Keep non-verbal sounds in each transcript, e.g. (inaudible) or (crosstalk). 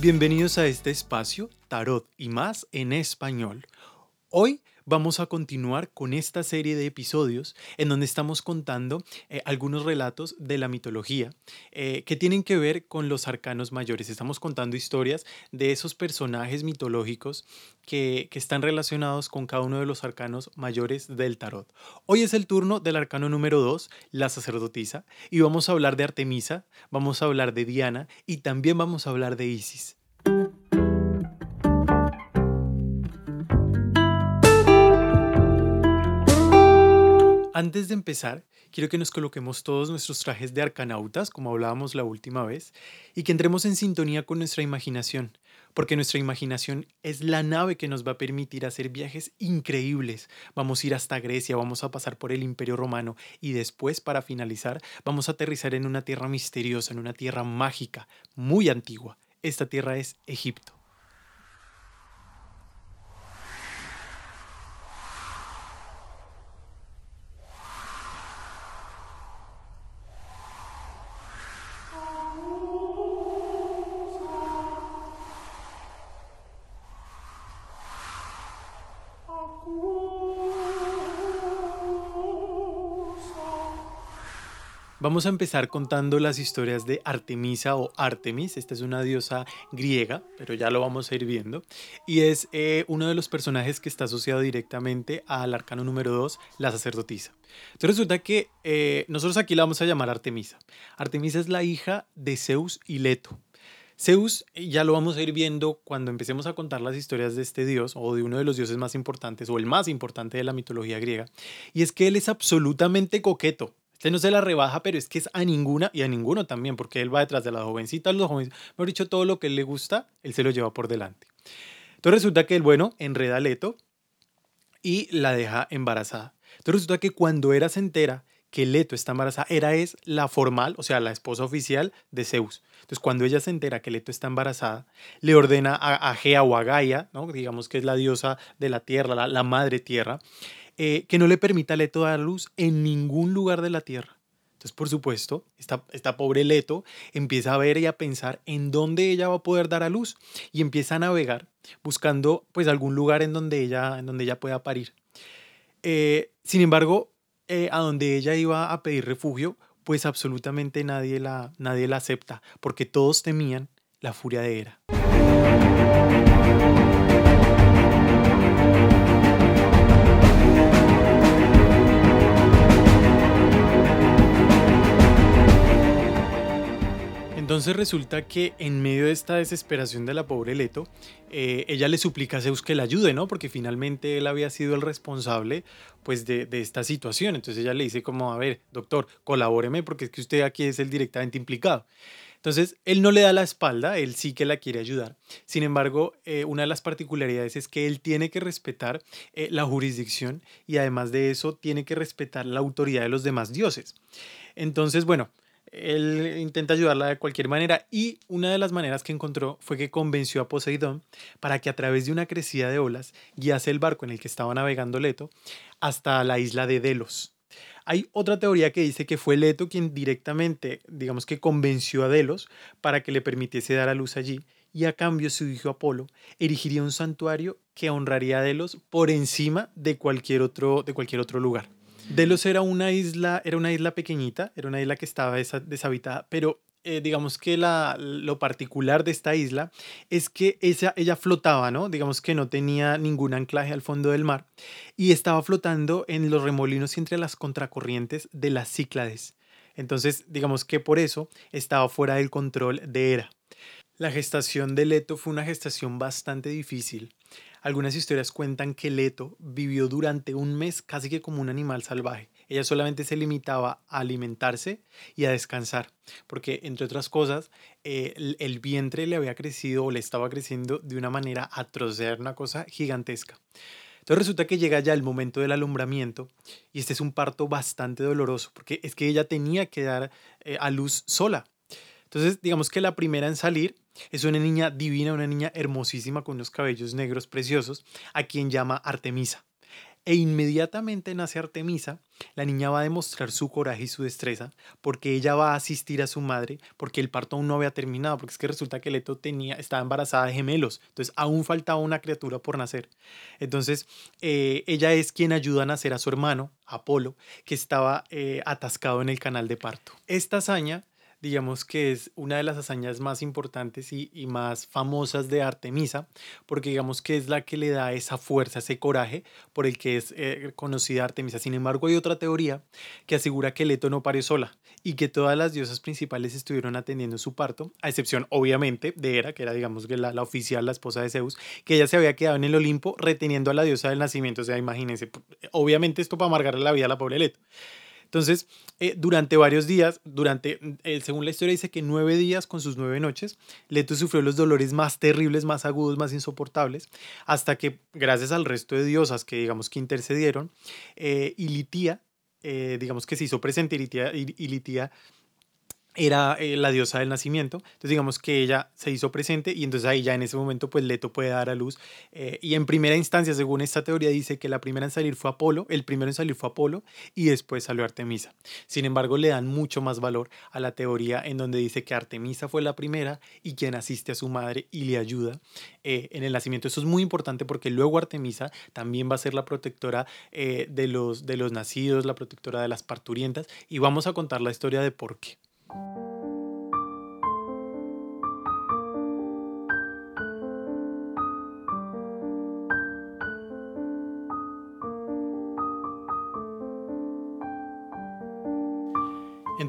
Bienvenidos a este espacio Tarot y más en español. Hoy vamos a continuar con esta serie de episodios en donde estamos contando eh, algunos relatos de la mitología eh, que tienen que ver con los arcanos mayores. Estamos contando historias de esos personajes mitológicos que, que están relacionados con cada uno de los arcanos mayores del tarot. Hoy es el turno del arcano número 2, la sacerdotisa, y vamos a hablar de Artemisa, vamos a hablar de Diana y también vamos a hablar de Isis. Antes de empezar, quiero que nos coloquemos todos nuestros trajes de arcanautas, como hablábamos la última vez, y que entremos en sintonía con nuestra imaginación, porque nuestra imaginación es la nave que nos va a permitir hacer viajes increíbles. Vamos a ir hasta Grecia, vamos a pasar por el Imperio Romano y después, para finalizar, vamos a aterrizar en una tierra misteriosa, en una tierra mágica, muy antigua. Esta tierra es Egipto. Vamos a empezar contando las historias de Artemisa o Artemis. Esta es una diosa griega, pero ya lo vamos a ir viendo. Y es eh, uno de los personajes que está asociado directamente al arcano número 2, la sacerdotisa. Entonces resulta que eh, nosotros aquí la vamos a llamar Artemisa. Artemisa es la hija de Zeus y Leto. Zeus eh, ya lo vamos a ir viendo cuando empecemos a contar las historias de este dios o de uno de los dioses más importantes o el más importante de la mitología griega. Y es que él es absolutamente coqueto. Este no se la rebaja, pero es que es a ninguna y a ninguno también, porque él va detrás de las jovencitas, los jóvenes, mejor dicho, todo lo que le gusta, él se lo lleva por delante. Entonces resulta que el bueno enreda a Leto y la deja embarazada. Entonces resulta que cuando era se entera que Leto está embarazada, era es la formal, o sea, la esposa oficial de Zeus. Entonces cuando ella se entera que Leto está embarazada, le ordena a, Gea o a Gaia, ¿no? digamos que es la diosa de la tierra, la madre tierra, eh, que no le permita a Leto dar luz en ningún lugar de la Tierra. Entonces, por supuesto, esta, pobre Leto empieza a ver y a pensar en dónde ella va a poder dar a luz y empieza a navegar buscando pues algún lugar en donde ella, en donde ella pueda parir. Eh, sin embargo, eh, a donde ella iba a pedir refugio, pues absolutamente nadie la, nadie la acepta, porque todos temían la furia de Hera. Entonces resulta que en medio de esta desesperación de la pobre Leto, eh, ella le suplica a Zeus que la ayude, ¿no? Porque finalmente él había sido el responsable, pues, de, esta situación. Entonces ella le dice como, a ver, doctor, colabóreme porque es que usted aquí es el directamente implicado. Entonces, él no le da la espalda, él sí que la quiere ayudar. Sin embargo, eh, una de las particularidades es que él tiene que respetar eh, la jurisdicción y además de eso tiene que respetar la autoridad de los demás dioses. Entonces, bueno, él intenta ayudarla de cualquier manera y una de las maneras que encontró fue que convenció a Poseidón para que a través de una crecida de olas guiase el barco en el que estaba navegando Leto hasta la isla de Delos. Hay otra teoría que dice que fue Leto quien directamente, digamos que convenció a Delos para que le permitiese dar a luz allí y a cambio su hijo Apolo erigiría un santuario que honraría a Delos por encima de cualquier otro, de cualquier otro lugar. Delos era una isla, era una isla pequeñita, era una isla que estaba deshabitada, pero eh, digamos que la, lo particular de esta isla es que ella flotaba, ¿no? Digamos que no tenía ningún anclaje al fondo del mar y estaba flotando en los remolinos entre las contracorrientes de las Cíclades. Entonces, digamos que por eso estaba fuera del control de Hera. La gestación de Leto fue una gestación bastante difícil. Algunas historias cuentan que Leto vivió durante un mes casi que como un animal salvaje. Ella solamente se limitaba a alimentarse y a descansar, porque entre otras cosas, eh, el, vientre le había crecido o le estaba creciendo de una manera atroz, era una cosa gigantesca. Entonces resulta que llega ya el momento del alumbramiento y este es un parto bastante doloroso, porque es que ella tenía que dar eh, a luz sola. Entonces, digamos que la primera en salir es una niña divina, una niña hermosísima con unos cabellos negros preciosos, a quien llama Artemisa. E inmediatamente nace Artemisa, la niña va a demostrar su coraje y su destreza, porque ella va a asistir a su madre, porque el parto aún no había terminado, porque es que resulta que Leto tenía, estaba embarazada de gemelos, entonces aún faltaba una criatura por nacer. Entonces, eh, ella es quien ayuda a nacer a su hermano, Apolo, que estaba eh, atascado en el canal de parto. Esta hazaña digamos que es una de las hazañas más importantes y, más famosas de Artemisa, porque digamos que es la que le da esa fuerza, ese coraje por el que es eh, conocida Artemisa. Sin embargo, hay otra teoría que asegura que Leto no parió sola y que todas las diosas principales estuvieron atendiendo su parto, a excepción obviamente de Hera, que era digamos que la, la oficial, la esposa de Zeus, que ella se había quedado en el Olimpo reteniendo a la diosa del nacimiento. O sea, imagínense, obviamente esto para amargarle la vida a la pobre Leto. Entonces, eh, durante varios días, durante, eh, según la historia dice que nueve días con sus nueve noches, Leto sufrió los dolores más terribles, más agudos, más insoportables, hasta que gracias al resto de diosas que digamos que intercedieron, eh, eh, digamos que se hizo presente, Ilitia era eh, la diosa del nacimiento. Entonces digamos que ella se hizo presente y entonces ahí ya en ese momento pues Leto puede dar a luz. Eh, y en primera instancia, según esta teoría, dice que la primera en salir fue Apolo, el primero en salir fue Apolo y después salió Artemisa. Sin embargo, le dan mucho más valor a la teoría en donde dice que Artemisa fue la primera y quien asiste a su madre y le ayuda eh, en el nacimiento. Eso es muy importante porque luego Artemisa también va a ser la protectora de, los, de los nacidos, la protectora de las parturientas y vamos a contar la historia de por qué.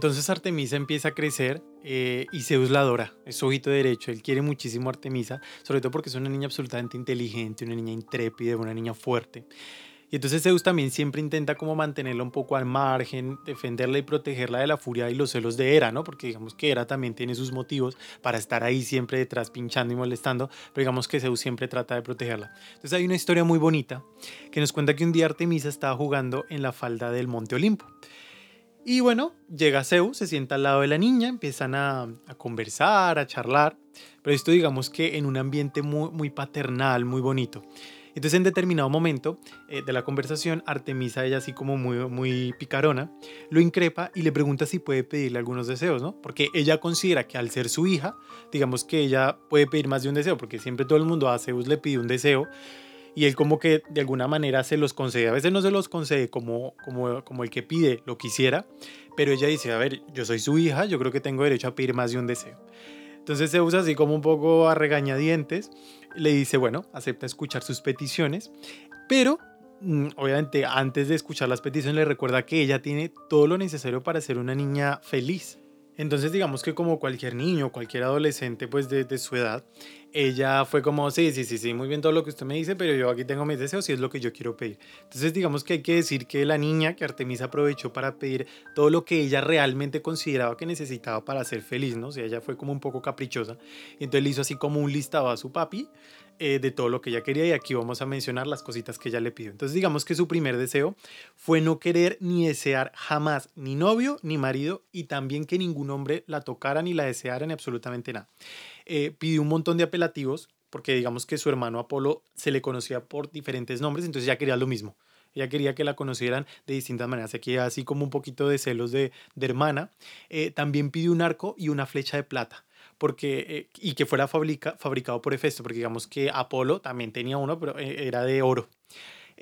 Entonces Artemisa empieza a crecer eh, y Zeus la adora, es su ojito derecho, él quiere muchísimo a Artemisa, sobre todo porque es una niña absolutamente inteligente, una niña intrépida, una niña fuerte. Y entonces Zeus también siempre intenta como mantenerla un poco al margen, defenderla y protegerla de la furia y los celos de Hera, ¿no? Porque digamos que Hera también tiene sus motivos para estar ahí siempre detrás pinchando y molestando, pero digamos que Zeus siempre trata de protegerla. Entonces hay una historia muy bonita que nos cuenta que un día Artemisa estaba jugando en la falda del Monte Olimpo. Y bueno, llega Zeus, se sienta al lado de la niña, empiezan a, conversar, a charlar, pero esto digamos que en un ambiente muy, muy paternal, muy bonito. Entonces en determinado momento eh, de la conversación, Artemisa, ella así como muy, muy picarona, lo increpa y le pregunta si puede pedirle algunos deseos, ¿no? Porque ella considera que al ser su hija, digamos que ella puede pedir más de un deseo, porque siempre todo el mundo a Zeus le pide un deseo y él como que de alguna manera se los concede. A veces no se los concede como, como, como el que pide lo quisiera, pero ella dice, a ver, yo soy su hija, yo creo que tengo derecho a pedir más de un deseo. Entonces Zeus así como un poco a regañadientes le dice, bueno, acepta escuchar sus peticiones, pero mm, obviamente antes de escuchar las peticiones le recuerda que ella tiene todo lo necesario para ser una niña feliz. Entonces digamos que como cualquier niño, cualquier adolescente pues de, su edad, ella fue como, sí, sí, sí, sí, muy bien todo lo que usted me dice, pero yo aquí tengo mis deseos y es lo que yo quiero pedir. Entonces digamos que hay que decir que la niña, que Artemisa aprovechó para pedir todo lo que ella realmente consideraba que necesitaba para ser feliz, ¿no? O sea, ella fue como un poco caprichosa. Y entonces le hizo así como un listado a su papi eh, de todo lo que ella quería y aquí vamos a mencionar las cositas que ella le pidió. Entonces digamos que su primer deseo fue no querer ni desear jamás ni novio ni marido y también que ningún hombre la tocara ni la deseara ni absolutamente nada. Eh, pidió un montón de apelativos porque digamos que su hermano Apolo se le conocía por diferentes nombres, entonces ya quería lo mismo. Ella quería que la conocieran de distintas maneras. Aquí así como un poquito de celos de, hermana. Eh, también pidió un arco y una flecha de plata porque, eh, y que fuera fabrica, fabricado por Hefesto, porque digamos que Apolo también tenía uno, pero eh, era de oro.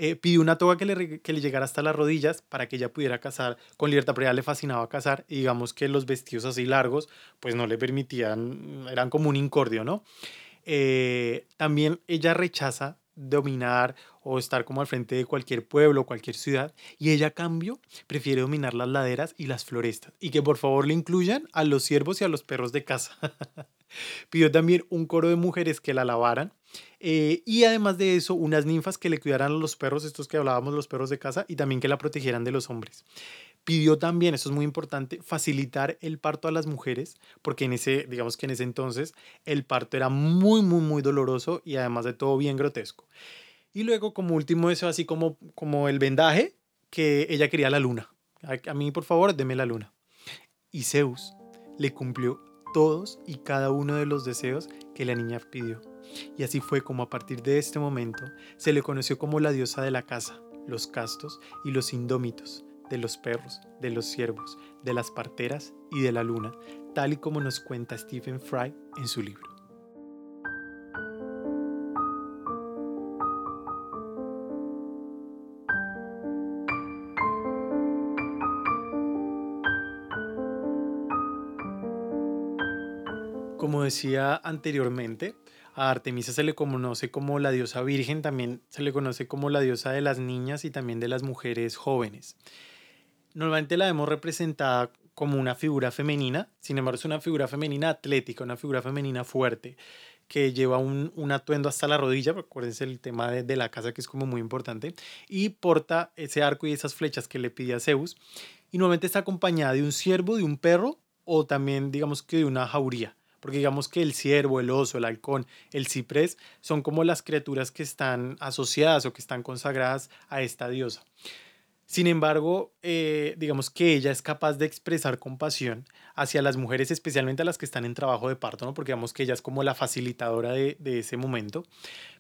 Eh, pidió una toga que le, que le llegara hasta las rodillas para que ella pudiera cazar con libertad, ella le fascinaba cazar y digamos que los vestidos así largos pues no le permitían, eran como un incordio, ¿no? también ella rechaza dominar o estar como al frente de cualquier pueblo, cualquier ciudad, y ella a cambio prefiere dominar las laderas y las florestas, y que por favor le incluyan a los ciervos y a los perros de casa. (laughs) Pidió también un coro de mujeres que la lavaran, eh, y además de eso, unas ninfas que le cuidaran a los perros, estos que hablábamos, los perros de casa, y también que la protegieran de los hombres. Pidió también, eso es muy importante, facilitar el parto a las mujeres, porque en ese, digamos que en ese entonces, el parto era muy, muy, muy doloroso y además de todo bien grotesco. Y luego, como último eso, así como, como el vendaje, que ella quería la luna. A, mí, por favor, deme la luna. Y Zeus le cumplió todos y cada uno de los deseos que la niña pidió. Y así fue como a partir de este momento se le conoció como la diosa de la casa, los castos y los indómitos, de los perros, de los ciervos, de las parteras y de la luna, tal y como nos cuenta Stephen Fry en su libro. Decía anteriormente, a Artemisa se le conoce como la diosa virgen, también se le conoce como la diosa de las niñas y también de las mujeres jóvenes. Normalmente la vemos representada como una figura femenina, sin embargo es una figura femenina atlética, una figura femenina fuerte, que lleva un, atuendo hasta la rodilla, acuérdense el tema de, de, la casa que es como muy importante, y porta ese arco y esas flechas que le pide a Zeus, y normalmente está acompañada de un ciervo, de un perro, o también digamos que de una jauría porque digamos que el ciervo, el oso, el halcón, el ciprés son como las criaturas que están asociadas o que están consagradas a esta diosa. Sin embargo, eh, digamos que ella es capaz de expresar compasión hacia las mujeres, especialmente a las que están en trabajo de parto, ¿no? porque digamos que ella es como la facilitadora de, de ese momento.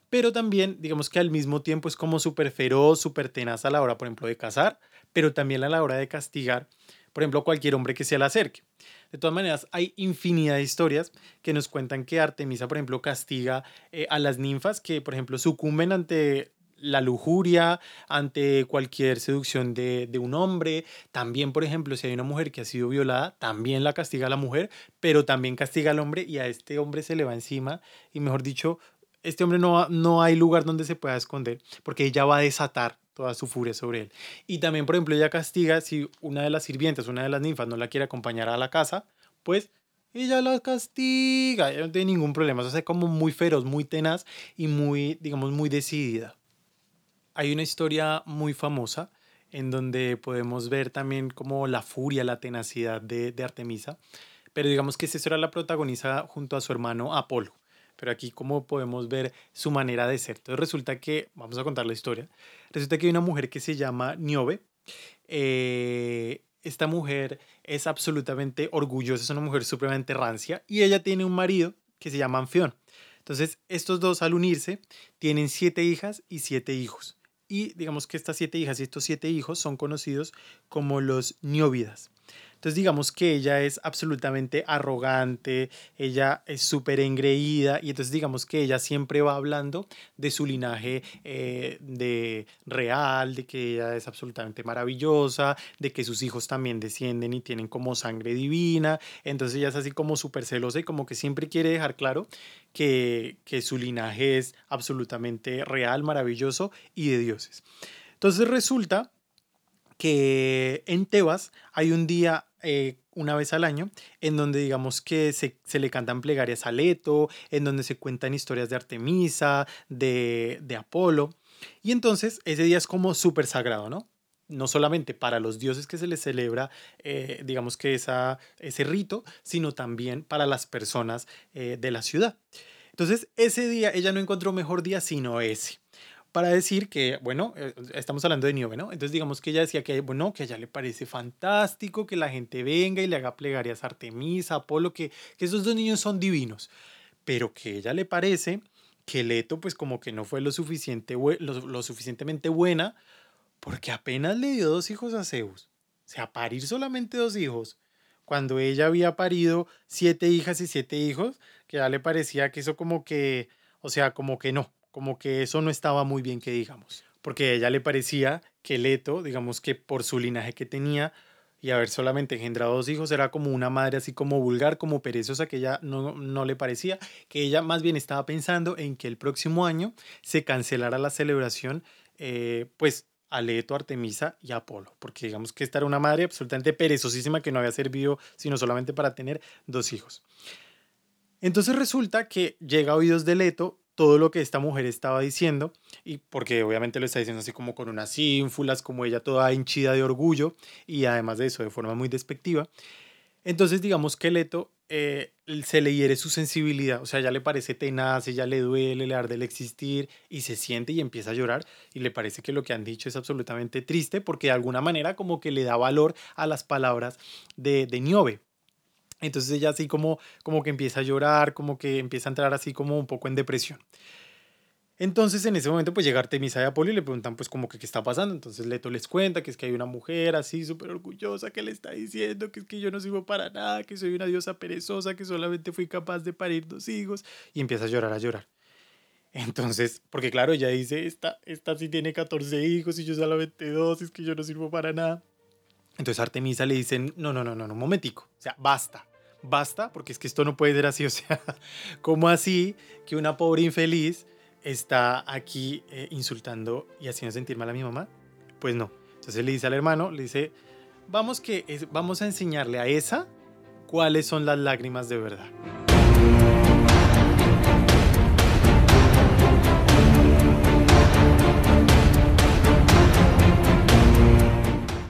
Pero también, digamos que al mismo tiempo es como súper feroz, súper tenaz a la hora, por ejemplo, de cazar, pero también a la hora de castigar, por ejemplo, cualquier hombre que se le acerque. De todas maneras, hay infinidad de historias que nos cuentan que Artemisa, por ejemplo, castiga eh, a las ninfas que, por ejemplo, sucumben ante la lujuria, ante cualquier seducción de, de, un hombre. También, por ejemplo, si hay una mujer que ha sido violada, también la castiga a la mujer, pero también castiga al hombre y a este hombre se le va encima. Y mejor dicho, este hombre no, no hay lugar donde se pueda esconder, porque ella va a desatar toda su furia sobre él. Y también, por ejemplo, ella castiga si una de las sirvientes, una de las ninfas no la quiere acompañar a la casa, pues ella la castiga, ella no tiene ningún problema, se hace como muy feroz, muy tenaz y muy, digamos, muy decidida. Hay una historia muy famosa en donde podemos ver también como la furia, la tenacidad de, Artemisa, pero digamos que era la protagonista junto a su hermano Apolo pero aquí como podemos ver su manera de ser. Entonces resulta que, vamos a contar la historia, resulta que hay una mujer que se llama Niobe. Eh, esta mujer es absolutamente orgullosa, es una mujer supremamente rancia y ella tiene un marido que se llama Anfión. Entonces estos dos al unirse tienen siete hijas y siete hijos. Y digamos que estas siete hijas y estos siete hijos son conocidos como los Nióvidas. Entonces digamos que ella es absolutamente arrogante, ella es súper engreída y entonces digamos que ella siempre va hablando de su linaje eh, de real, de que ella es absolutamente maravillosa, de que sus hijos también descienden y tienen como sangre divina. Entonces ella es así como súper celosa y como que siempre quiere dejar claro que, que su linaje es absolutamente real, maravilloso y de dioses. Entonces resulta que en Tebas hay un día eh, una vez al año, en donde digamos que se, le cantan plegarias a Leto, en donde se cuentan historias de Artemisa, de, Apolo. Y entonces ese día es como súper sagrado, ¿no? No solamente para los dioses que se les celebra, eh, digamos que esa, ese rito, sino también para las personas eh, de la ciudad. Entonces ese día ella no encontró mejor día sino ese para decir que, bueno, eh, estamos hablando de Niobe, ¿no? Entonces digamos que ella decía que, bueno, que a ella le parece fantástico que la gente venga y le haga plegarias a Artemisa, Apolo, que, que esos dos niños son divinos, pero que a ella le parece que Leto pues como que no fue lo, suficiente, lo, lo suficientemente buena porque apenas le dio dos hijos a Zeus. O sea, parir solamente dos hijos, cuando ella había parido siete hijas y siete hijos, que ya le parecía que eso como que, o sea, como que no, como que eso no estaba muy bien que digamos, porque a ella le parecía que Leto, digamos que por su linaje que tenía y haber solamente engendrado dos hijos, era como una madre así como vulgar, como perezosa, que ella no, no le parecía, que ella más bien estaba pensando en que el próximo año se cancelara la celebración, eh, pues a Leto, Artemisa y Apolo, porque digamos que esta era una madre absolutamente perezosísima que no había servido sino solamente para tener dos hijos. Entonces resulta que llega a oídos de Leto todo lo que esta mujer estaba diciendo, y porque obviamente lo está diciendo así como con unas ínfulas, como ella toda hinchida de orgullo, y además de eso, de forma muy despectiva. Entonces, digamos que Leto eh, se le hiere su sensibilidad, o sea, ya le parece tenaz, ella le duele, le arde el existir, y se siente y empieza a llorar, y le parece que lo que han dicho es absolutamente triste, porque de alguna manera como que le da valor a las palabras de, de Niobe. Entonces ella así como, como que empieza a llorar, como que empieza a entrar así como un poco en depresión. Entonces en ese momento pues llega Artemisa y Apolo y le preguntan pues como que qué está pasando. Entonces Leto les cuenta que es que hay una mujer así súper orgullosa que le está diciendo que es que yo no sirvo para nada, que soy una diosa perezosa, que solamente fui capaz de parir dos hijos. Y empieza a llorar, a llorar. (laughs) Entonces, porque claro, ella dice, esta, esta sí tiene 14 hijos y yo solamente dos, es que yo no sirvo para nada. Entonces Artemisa le dice, no, no, no, no, no, un momentico, o sea, basta, basta, porque es que esto no puede ser así, (laughs) o sea, ¿cómo así que una pobre infeliz está aquí eh, insultando y haciendo sentir mal a mi mamá? Pues no. Entonces le dice al hermano, le dice, vamos, que vamos a enseñarle a esa cuáles son las lágrimas de verdad.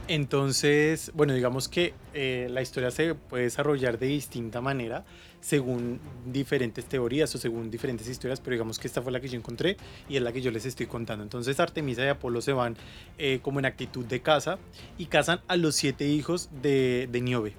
Entonces, bueno, digamos que eh, la historia se puede desarrollar de distinta manera según diferentes teorías o según diferentes historias, pero digamos que esta fue la que yo encontré y es la que yo les estoy contando. Entonces Artemisa y Apolo se van eh, como en actitud de caza y cazan a los siete hijos de, de Niobe.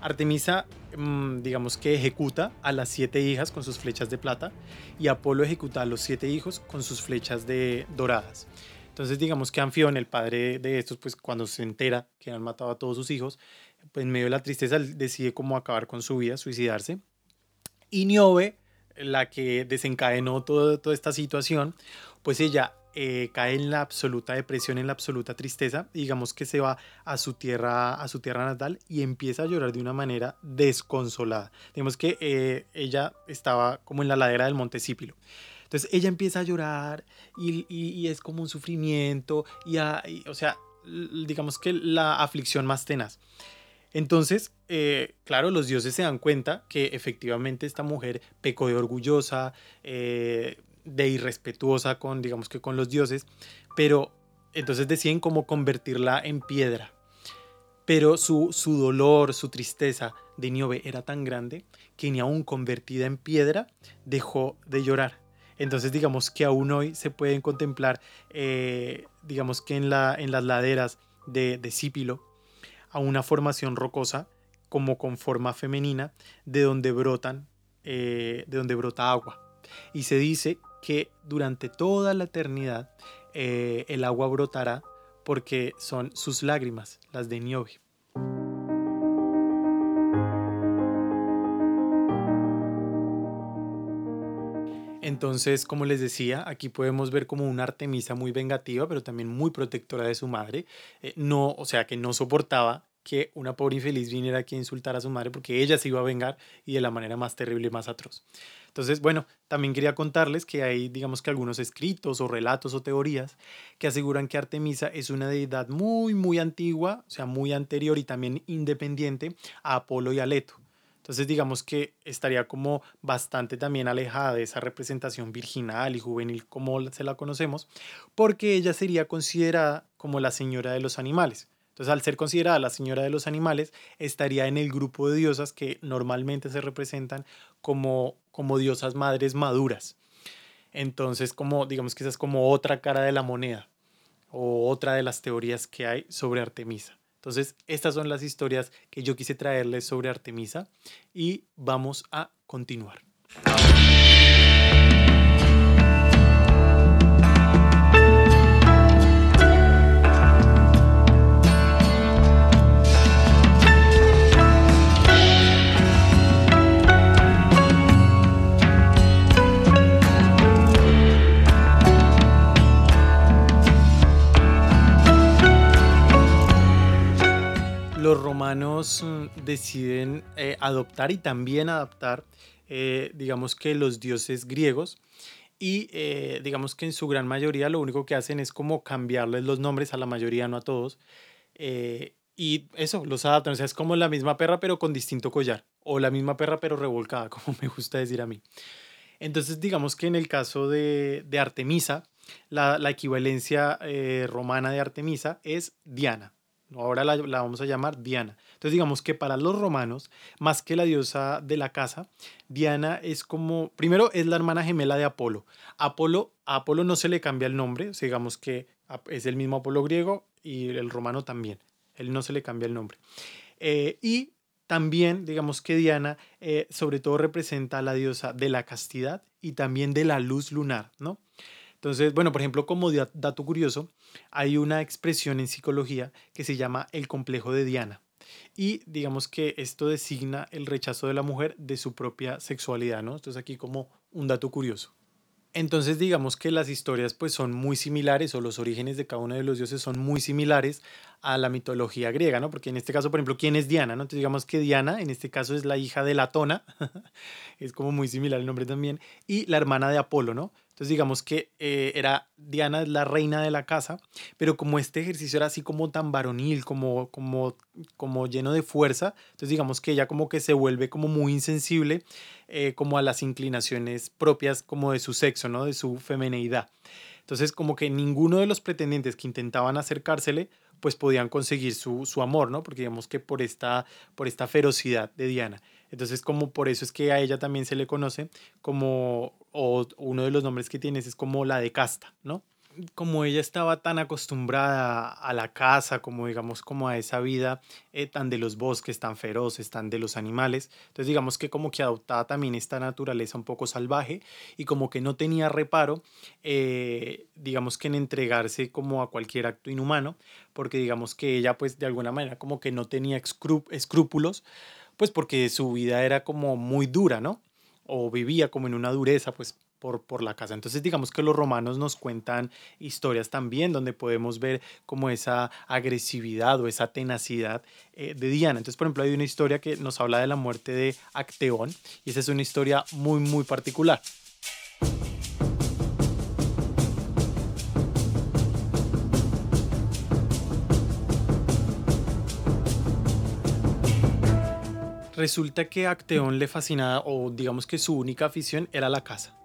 Artemisa, mm, digamos que ejecuta a las siete hijas con sus flechas de plata y Apolo ejecuta a los siete hijos con sus flechas de doradas. Entonces, digamos que Anfión, el padre de estos, pues cuando se entera que han matado a todos sus hijos, pues en medio de la tristeza decide cómo acabar con su vida, suicidarse. Y Niobe, la que desencadenó todo, toda esta situación, pues ella eh, cae en la absoluta depresión, en la absoluta tristeza, digamos que se va a su tierra, a su tierra natal y empieza a llorar de una manera desconsolada. Digamos que eh, ella estaba como en la ladera del monte Cípilo. Entonces ella empieza a llorar y, es como un sufrimiento, y, o sea, digamos que la aflicción más tenaz. Entonces, eh, claro, los dioses se dan cuenta que efectivamente esta mujer pecó de orgullosa, eh, de irrespetuosa con, digamos que con los dioses, pero entonces deciden cómo convertirla en piedra. Pero su, su dolor, su tristeza de Niobe era tan grande que ni aún convertida en piedra dejó de llorar. Entonces, digamos que aún hoy se pueden contemplar, eh, digamos que en, la, en las laderas de, de a una formación rocosa como con forma femenina, de donde brotan, eh, de donde brota agua. Y se dice que durante toda la eternidad eh, el agua brotará porque son sus lágrimas, las de Niobe. Entonces, como les decía, aquí podemos ver como una Artemisa muy vengativa, pero también muy protectora de su madre. Eh, no, o sea, que no soportaba que una pobre infeliz viniera aquí a insultar a su madre porque ella se iba a vengar y de la manera más terrible y más atroz. Entonces, bueno, también quería contarles que hay, digamos que algunos escritos o relatos o teorías que aseguran que Artemisa es una deidad muy, muy antigua, o sea, muy anterior y también independiente a Apolo y a Leto. Entonces digamos que estaría como bastante también alejada de esa representación virginal y juvenil como se la conocemos, porque ella sería considerada como la señora de los animales. Entonces, al ser considerada la señora de los animales, estaría en el grupo de diosas que normalmente se representan como, como diosas madres maduras. Entonces, como digamos que esa es como otra cara de la moneda o otra de las teorías que hay sobre Artemisa. Entonces, estas son las historias que yo quise traerles sobre Artemisa y vamos a continuar. Romanos mm, deciden eh, adoptar y también adaptar, eh, digamos que los dioses griegos, y eh, digamos que en su gran mayoría lo único que hacen es como cambiarles los nombres a la mayoría, no a todos. y eso, los adaptan, o sea, es como la misma perra pero con distinto collar, o la misma perra pero revolcada, (laughs) como me gusta decir a mí. Entonces, digamos que en el caso de, de Artemisa, la equivalencia romana de Artemisa es Diana. Ahora la, vamos a llamar Diana. Entonces digamos que para los romanos, más que la diosa de la casa, Diana es como, primero es la hermana gemela de Apolo. Apolo, a Apolo no se le cambia el nombre, digamos que es el mismo Apolo griego y el romano también. Él no se le cambia el nombre. Eh, y también, digamos que Diana, eh, sobre todo representa a la diosa de la castidad y también de la luz lunar, ¿no? Entonces, bueno, por ejemplo, como dato curioso, hay una expresión en psicología que se llama el complejo de Diana. Y digamos que esto designa el rechazo de la mujer de su propia sexualidad, ¿no? Entonces aquí como un dato curioso. Entonces digamos que las historias pues son muy similares o los orígenes de cada uno de los dioses son muy similares a la mitología griega, ¿no? Porque en este caso, por ejemplo, ¿quién es Diana? ¿no? Entonces digamos que Diana en este caso es la hija de Latona, (laughs) es como muy similar el nombre también, y la hermana de Apolo, ¿no? Entonces digamos que eh, era Diana es la reina de la casa, pero como este ejercicio era así como tan varonil, como, como, como lleno de fuerza, entonces digamos que ella como que se vuelve como muy insensible eh, como a las inclinaciones propias como de su sexo, ¿no? De su femineidad. Entonces como que ninguno de los pretendientes que intentaban acercársele pues podían conseguir su, su, amor, ¿no? Porque digamos que por esta, por esta ferocidad de Diana. Entonces, como por eso es que a ella también se le conoce como, o uno de los nombres que tienes es como la de casta, ¿no? Como ella estaba tan acostumbrada a la casa, como digamos, como a esa vida eh, tan de los bosques, tan feroces, tan de los animales, entonces digamos que como que adoptaba también esta naturaleza un poco salvaje y como que no tenía reparo, eh, digamos que en entregarse como a cualquier acto inhumano, porque digamos que ella pues de alguna manera como que no tenía escrúpulos, pues porque su vida era como muy dura, ¿no? O vivía como en una dureza, pues por, la casa. Entonces digamos que los romanos nos cuentan historias también donde podemos ver como esa agresividad o esa tenacidad eh, de Diana. Entonces, por ejemplo, hay una historia que nos habla de la muerte de Acteón y esa es una historia muy, muy particular. Resulta que a Acteón le fascinaba, o digamos que su única afición era la casa.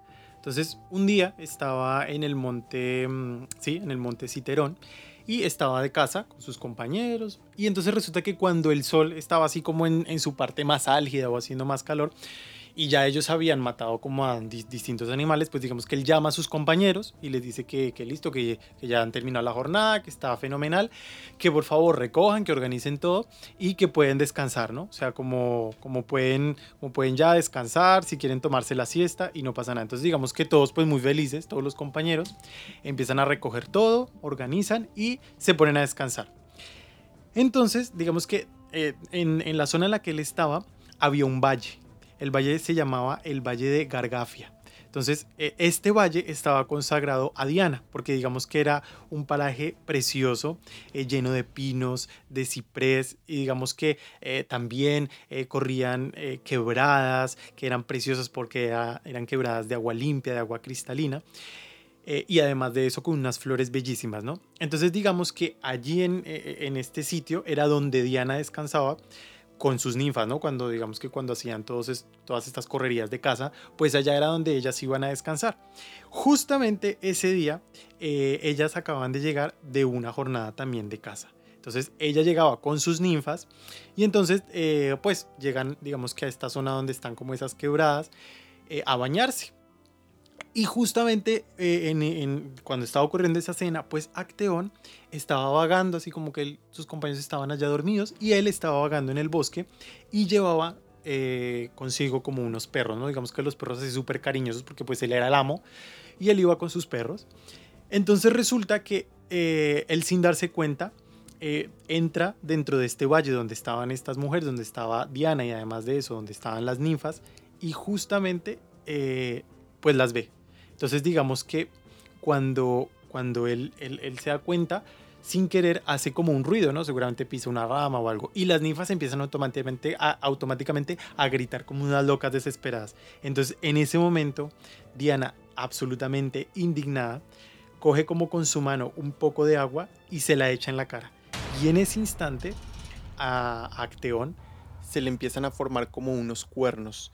Entonces, un día estaba en el monte, mm, sí, en el monte Citerón y estaba de casa con sus compañeros. Y entonces resulta que cuando el sol estaba así como en, en su parte más álgida o haciendo más calor, y ya ellos habían matado como a distintos animales, pues digamos que él llama a sus compañeros y les dice que, que listo, que, que, ya han terminado la jornada, que está fenomenal, que por favor recojan, que organicen todo y que pueden descansar, ¿no? O sea, como, como, pueden, como pueden ya descansar, si quieren tomarse la siesta y no pasa nada. Entonces digamos que todos pues muy felices, todos los compañeros, empiezan a recoger todo, organizan y se ponen a descansar. Entonces, digamos que eh, en, en la zona en la que él estaba había un valle el valle se llamaba el Valle de Gargafia. Entonces, e, este valle estaba consagrado a Diana, porque digamos que era un paraje precioso, eh, lleno de pinos, de ciprés, y digamos que eh, también eh, corrían quebradas, que eran preciosas porque eran quebradas de agua limpia, de agua cristalina. y además de eso con unas flores bellísimas, ¿no? Entonces digamos que allí en, en este sitio era donde Diana descansaba con sus ninfas, ¿no? Cuando digamos que cuando hacían todos todas estas correrías de casa, pues allá era donde ellas iban a descansar. Justamente ese día, eh, ellas acababan de llegar de una jornada también de casa. Entonces ella llegaba con sus ninfas y entonces eh, pues llegan digamos que a esta zona donde están como esas quebradas eh, a bañarse. Y justamente eh, cuando estaba ocurriendo esa escena, pues Acteón estaba vagando, así como que sus compañeros estaban allá dormidos, y él estaba vagando en el bosque y llevaba eh, consigo como unos perros, ¿no? Digamos que los perros así súper cariñosos, porque pues él era el amo, y él iba con sus perros. Entonces resulta que eh, él sin darse cuenta, entra dentro de este valle donde estaban estas mujeres, donde estaba Diana y además de eso, donde estaban las ninfas, y justamente pues las ve. Entonces digamos que cuando, cuando él, él, se da cuenta, sin querer hace como un ruido, ¿no? Seguramente pisa una rama o algo. Y las ninfas empiezan automáticamente a, automáticamente a gritar como unas locas desesperadas. Entonces en ese momento, Diana, absolutamente indignada, coge como con su mano un poco de agua y se la echa en la cara. Y en ese instante, a Acteón se le empiezan a formar como unos cuernos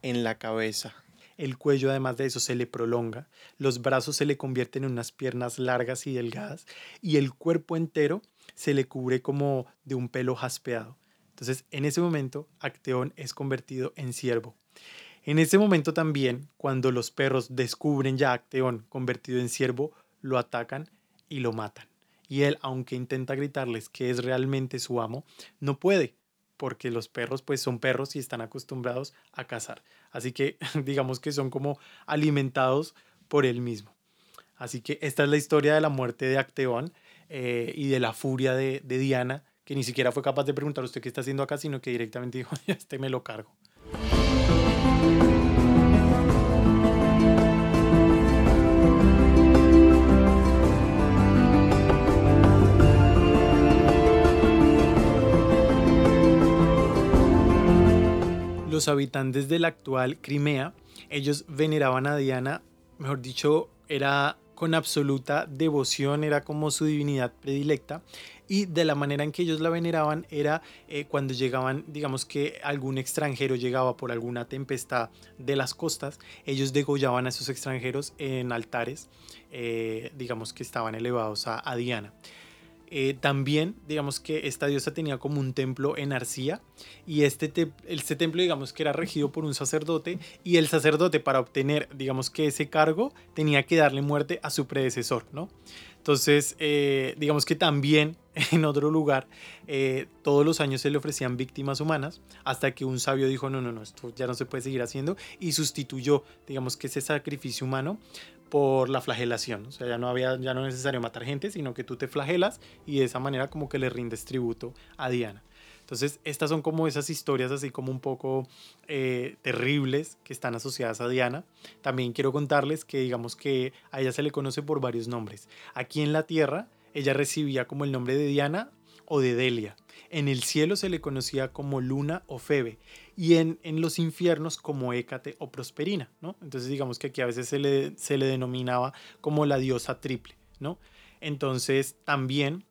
en la cabeza el cuello además de eso se le prolonga, los brazos se le convierten en unas piernas largas y delgadas y el cuerpo entero se le cubre como de un pelo jaspeado. Entonces, en ese momento, Acteón es convertido en ciervo. En ese momento también, cuando los perros descubren ya Acteón convertido en ciervo, lo atacan y lo matan. Y él, aunque intenta gritarles que es realmente su amo, no puede, porque los perros pues son perros y están acostumbrados a cazar. Así que (laughs) digamos que son como alimentados por él mismo. Así que esta es la historia de la muerte de Acteón eh, y de la furia de, Diana, que ni siquiera fue capaz de preguntar usted qué está haciendo acá, sino que directamente dijo, (laughs) este me lo cargo. Los habitantes de la actual Crimea, ellos veneraban a Diana, mejor dicho, era con absoluta devoción, era como su divinidad predilecta. Y de la manera en que ellos la veneraban era eh, cuando llegaban, digamos que algún extranjero llegaba por alguna tempestad de las costas, ellos degollaban a esos extranjeros en altares, eh, digamos que estaban elevados a, a Diana. Eh, también, digamos que esta diosa tenía como un templo en Arcía y este, este templo, digamos que era regido por un sacerdote y el sacerdote para obtener, digamos que ese cargo, tenía que darle muerte a su predecesor, ¿no? Entonces, eh, digamos que también (laughs) en otro lugar, eh, todos los años se le ofrecían víctimas humanas hasta que un sabio dijo, no, no, no, esto ya no se puede seguir haciendo y sustituyó, digamos que ese sacrificio humano por la flagelación. O sea, ya no había, ya no es necesario matar gente, sino que tú te flagelas y de esa manera como que le rindes tributo a Diana. Entonces, estas son como esas historias así como un poco eh, terribles que están asociadas a Diana. También quiero contarles que digamos que a ella se le conoce por varios nombres. Aquí en la Tierra, ella recibía como el nombre de Diana o de Delia. En el cielo se le conocía como Luna o Febe y en, en los infiernos como Hécate o Prosperina, ¿no? Entonces digamos que aquí a veces se le, se le denominaba como la diosa triple, ¿no? Entonces también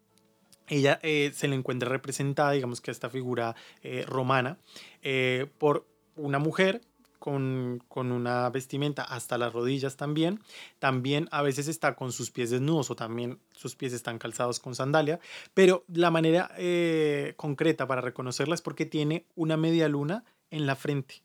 ella eh, se le encuentra representada, digamos que esta figura eh, romana, eh, por una mujer con, una vestimenta hasta las rodillas también. También a veces está con sus pies desnudos o también sus pies están calzados con sandalia. Pero la manera concreta para reconocerla es porque tiene una media luna en la frente.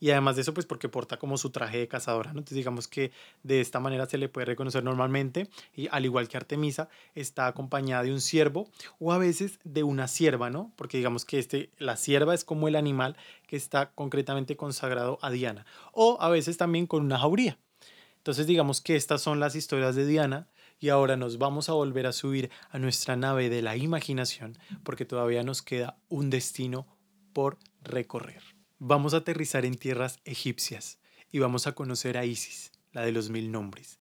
Y además de eso, pues porque porta como su traje de cazadora, ¿no? Entonces digamos que de esta manera se le puede reconocer normalmente y al igual que Artemisa está acompañada de un ciervo o a veces de una sierva, ¿no? Porque digamos que este, la sierva es como el animal que está concretamente consagrado a Diana o a veces también con una jauría. Entonces digamos que estas son las historias de Diana y ahora nos vamos a volver a subir a nuestra nave de la imaginación porque todavía nos queda un destino por recorrer. Vamos a aterrizar en tierras egipcias y vamos a conocer a Isis, la de los mil nombres.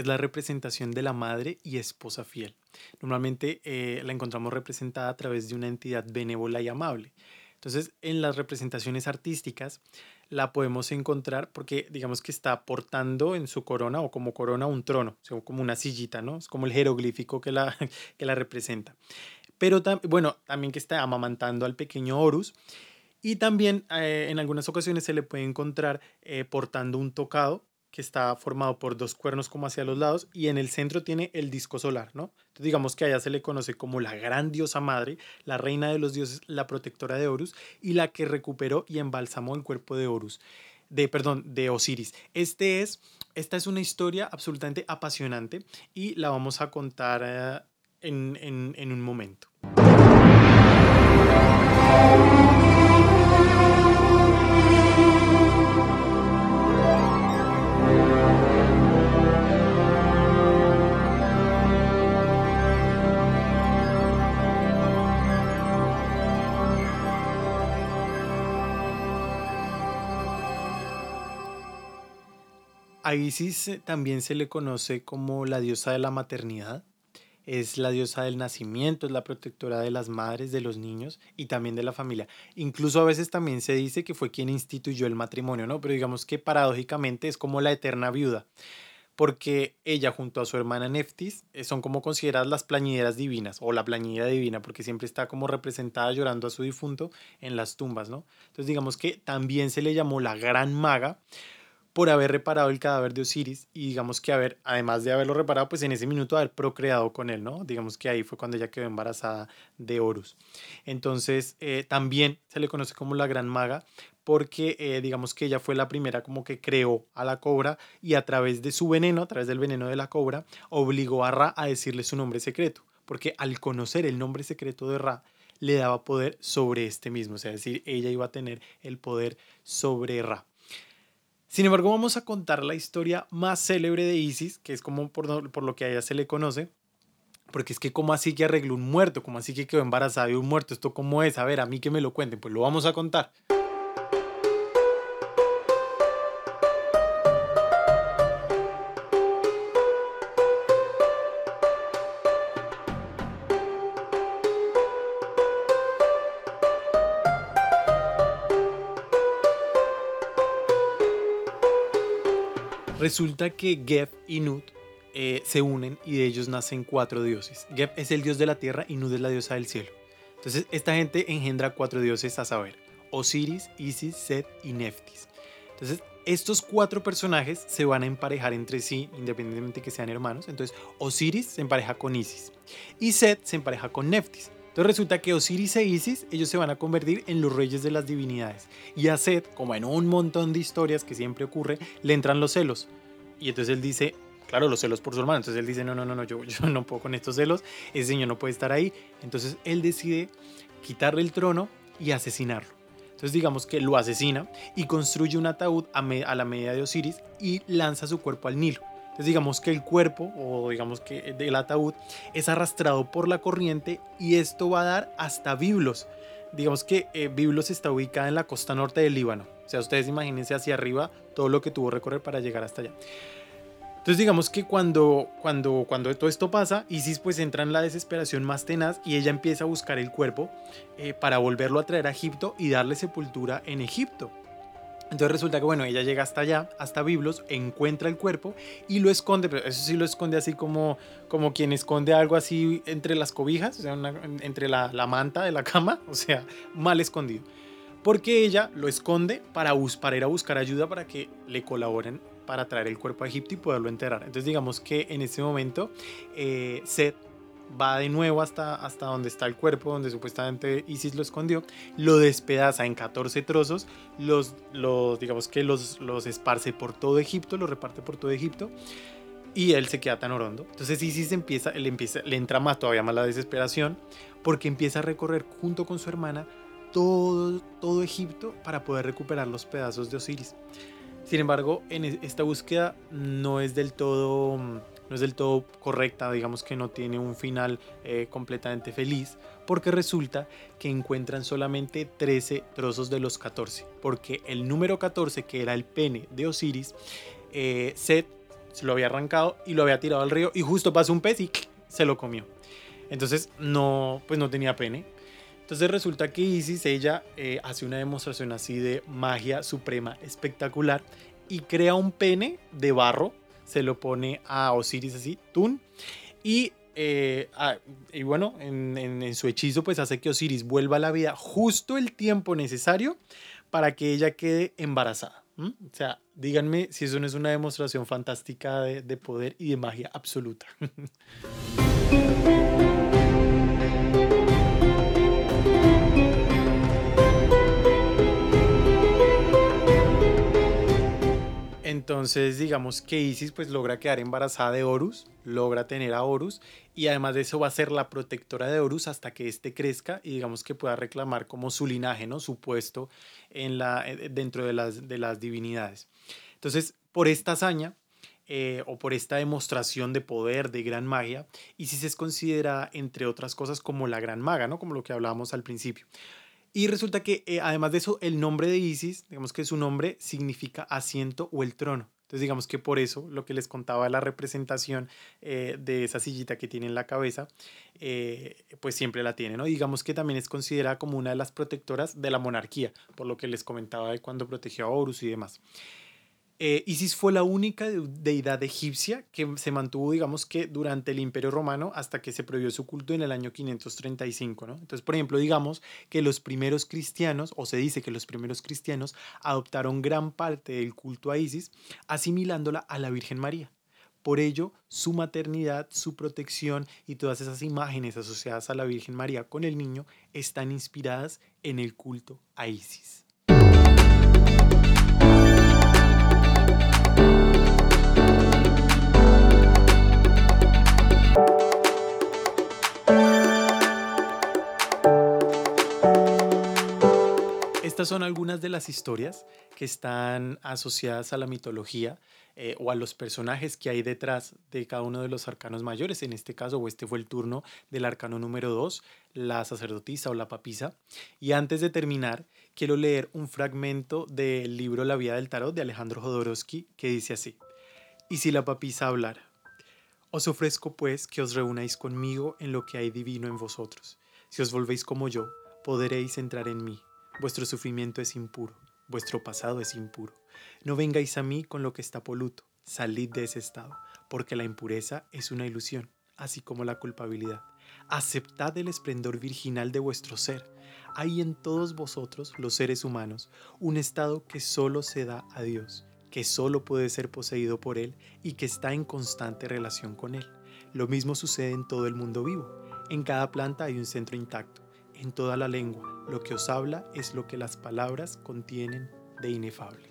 Es la representación de la madre y esposa fiel. Normalmente eh, la encontramos representada a través de una entidad benévola y amable. Entonces, en las representaciones artísticas la podemos encontrar porque digamos que está portando en su corona o como corona un trono, o como una sillita, ¿no? Es como el jeroglífico que la, (laughs) que la representa. Pero bueno, también que está amamantando al pequeño Horus. Y también eh, en algunas ocasiones se le puede encontrar eh, portando un tocado que está formado por dos cuernos como hacia los lados y en el centro tiene el disco solar, ¿no? Digamos que allá se le conoce como la gran diosa madre, la reina de los dioses, la protectora de Horus y la que recuperó y embalsamó el cuerpo de Horus, de perdón, de Osiris. Este es esta es una historia absolutamente apasionante y la vamos a contar eh, en, en, en un momento. A Isis también se le conoce como la diosa de la maternidad. Es la diosa del nacimiento, es la protectora de las madres, de los niños y también de la familia. Incluso a veces también se dice que fue quien instituyó el matrimonio, ¿no? Pero digamos que paradójicamente es como la eterna viuda, porque ella junto a su hermana Neftis eh, son como consideradas las plañideras divinas o la plañidera divina, porque siempre está como representada llorando a su difunto en las tumbas, ¿no? Entonces digamos que también se le llamó la gran maga por haber reparado el cadáver de Osiris y digamos que haber, además de haberlo reparado, pues en ese minuto haber procreado con él, ¿no? Digamos que ahí fue cuando ella quedó embarazada de Horus. Entonces, eh, también se le conoce como la Gran Maga porque eh, digamos que ella fue la primera como que creó a la cobra y a través de su veneno, a través del veneno de la cobra, obligó a Ra a decirle su nombre secreto, porque al conocer el nombre secreto de Ra, le daba poder sobre este mismo, o sea, es decir, ella iba a tener el poder sobre Ra. Sin embargo, vamos a contar la historia más célebre de Isis, que es como por, lo que a ella se le conoce, porque es que cómo así que arregló un muerto, cómo así que quedó embarazada de un muerto, esto cómo es, a ver, a mí que me lo cuenten, pues lo vamos a contar. Resulta que Geb y Nut eh, se unen y de ellos nacen cuatro dioses. Geb es el dios de la tierra y Nut es la diosa del cielo. Entonces esta gente engendra cuatro dioses a saber, Osiris, Isis, Set y Neftis. Entonces estos cuatro personajes se van a emparejar entre sí, independientemente de que sean hermanos. Entonces Osiris se empareja con Isis y Set se empareja con Neftis. Resulta que Osiris e Isis, ellos se van a convertir en los reyes de las divinidades. Y a Set, como en un montón de historias que siempre ocurre, le entran los celos. Y entonces él dice, claro, los celos por su hermano. Entonces él dice, no, no, no, no yo, yo no puedo con estos celos, ese señor no puede estar ahí. Entonces él decide quitarle el trono y asesinarlo. Entonces digamos que lo asesina y construye un ataúd a, a la medida de Osiris y lanza su cuerpo al Nilo. Entonces digamos que el cuerpo o digamos que el ataúd es arrastrado por la corriente y esto va a dar hasta Biblos. Digamos que eh, Biblos está ubicada en la costa norte del Líbano. O sea, ustedes imagínense hacia arriba todo lo que tuvo que recorrer para llegar hasta allá. Entonces digamos que cuando, cuando, cuando todo esto pasa, Isis pues entra en la desesperación más tenaz y ella empieza a buscar el cuerpo eh, para volverlo a traer a Egipto y darle sepultura en Egipto. Entonces resulta que, bueno, ella llega hasta allá, hasta Biblos, encuentra el cuerpo y lo esconde, pero eso sí lo esconde así como, como quien esconde algo así entre las cobijas, o sea, entre la, la, manta de la cama, (laughs) o sea, mal escondido. Porque ella lo esconde para, para ir a buscar ayuda para que le colaboren para traer el cuerpo a Egipto y poderlo enterrar. Entonces digamos que en ese momento eh, Seth va de nuevo hasta, hasta donde está el cuerpo, donde supuestamente Isis lo escondió, lo despedaza en 14 trozos, los, los digamos que los, los esparce por todo Egipto, los reparte por todo Egipto y él se queda tan orondo. Entonces Isis empieza, le, empieza, le entra más todavía más la desesperación porque empieza a recorrer junto con su hermana todo, todo Egipto para poder recuperar los pedazos de Osiris. Sin embargo, en esta búsqueda no es del todo no es del todo correcta, digamos que no tiene un final eh, completamente feliz, porque resulta que encuentran solamente 13 trozos de los 14, porque el número 14, que era el pene de Osiris, eh, Seth se lo había arrancado y lo había tirado al río y justo pasó un pez y se lo comió. Entonces no, pues no tenía pene. Entonces resulta que Isis, ella eh, hace una demostración así de magia suprema espectacular y crea un pene de barro se lo pone a Osiris así, Tun. Y, eh, y bueno, en, su hechizo pues hace que Osiris vuelva a la vida justo el tiempo necesario para que ella quede embarazada. O sea, díganme si eso no es una demostración fantástica de, de poder y de magia absoluta. (laughs) Entonces, digamos que Isis pues logra quedar embarazada de Horus, logra tener a Horus y además de eso va a ser la protectora de Horus hasta que éste crezca y digamos que pueda reclamar como su linaje, ¿no? Su puesto en la, eh, dentro de las, de las divinidades. Entonces, por esta hazaña eh, o por esta demostración de poder, de gran magia, Isis es considerada, entre otras cosas, como la gran maga, ¿no? Como lo que hablábamos al principio. Y resulta que eh, además de eso, el nombre de Isis, digamos que su nombre significa asiento o el trono. Entonces digamos que por eso lo que les contaba la representación eh, de esa sillita que tiene en la cabeza, eh, pues siempre la tiene, ¿no? Digamos que también es considerada como una de las protectoras de la monarquía, por lo que les comentaba de cuando protegió a Horus y demás. Eh, Isis fue la única deidad egipcia que se mantuvo, digamos que durante el Imperio Romano hasta que se prohibió su culto en el año 535, ¿no? Entonces, por ejemplo, digamos que los primeros cristianos, o se dice que los primeros cristianos adoptaron gran parte del culto a Isis, asimilándola a la Virgen María. Por ello, su maternidad, su protección y todas esas imágenes asociadas a la Virgen María con el niño están inspiradas en el culto a Isis. Estas son algunas de las historias que están asociadas a la mitología eh, o a los personajes que hay detrás de cada uno de los arcanos mayores. En este caso, o este fue el turno del arcano número 2, la sacerdotisa o la papisa. Y antes de terminar, quiero leer un fragmento del libro La Vía del Tarot de Alejandro Jodorowsky que dice así. Y si la papisa hablara, os ofrezco pues que os reunáis conmigo en lo que hay divino en vosotros. Si os volvéis como yo, podréis entrar en mí Vuestro sufrimiento es impuro, vuestro pasado es impuro. No vengáis a mí con lo que está poluto, salid de ese estado, porque la impureza es una ilusión, así como la culpabilidad. Aceptad el esplendor virginal de vuestro ser. Hay en todos vosotros, los seres humanos, un estado que solo se da a Dios, que solo puede ser poseído por Él y que está en constante relación con Él. Lo mismo sucede en todo el mundo vivo. En cada planta hay un centro intacto en toda la lengua. Lo que os habla es lo que las palabras contienen de inefable.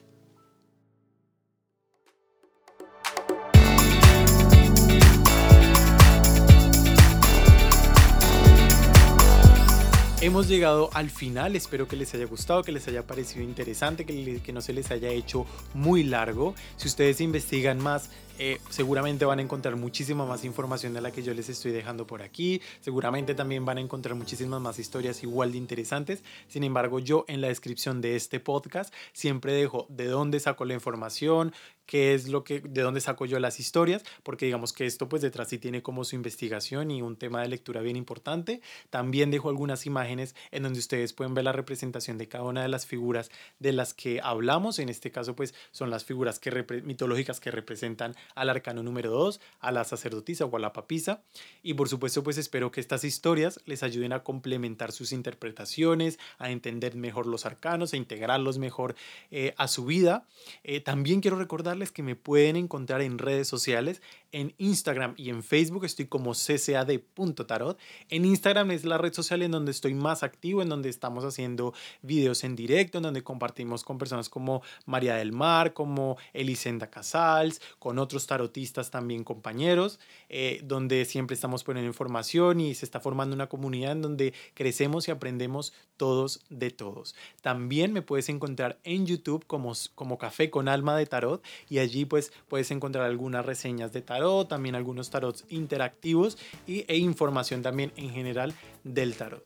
Hemos llegado al final, espero que les haya gustado, que les haya parecido interesante, que, que no se les haya hecho muy largo. Si ustedes investigan más, eh, seguramente van a encontrar muchísima más información de la que yo les estoy dejando por aquí. Seguramente también van a encontrar muchísimas más historias igual de interesantes. Sin embargo, yo en la descripción de este podcast siempre dejo de dónde saco la información, qué es lo que, de dónde saco yo las historias, porque digamos que esto pues detrás sí tiene como su investigación y un tema de lectura bien importante. También dejo algunas imágenes en donde ustedes pueden ver la representación de cada una de las figuras de las que hablamos. En este caso pues son las figuras que mitológicas que representan al arcano número 2, a la sacerdotisa o a la papisa. Y por supuesto pues espero que estas historias les ayuden a complementar sus interpretaciones, a entender mejor los arcanos, a integrarlos mejor eh, a su vida. Eh, también quiero recordar que me pueden encontrar en redes sociales, en Instagram y en Facebook estoy como ccad.tarot. En Instagram es la red social en donde estoy más activo, en donde estamos haciendo videos en directo, en donde compartimos con personas como María del Mar, como Elisenda Casals, con otros tarotistas también compañeros, eh, donde siempre estamos poniendo información y se está formando una comunidad en donde crecemos y aprendemos todos de todos. También me puedes encontrar en YouTube como, como Café con Alma de Tarot y allí pues puedes encontrar algunas reseñas de también algunos tarots interactivos y, e información también en general del tarot.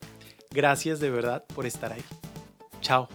Gracias de verdad por estar ahí. Chao.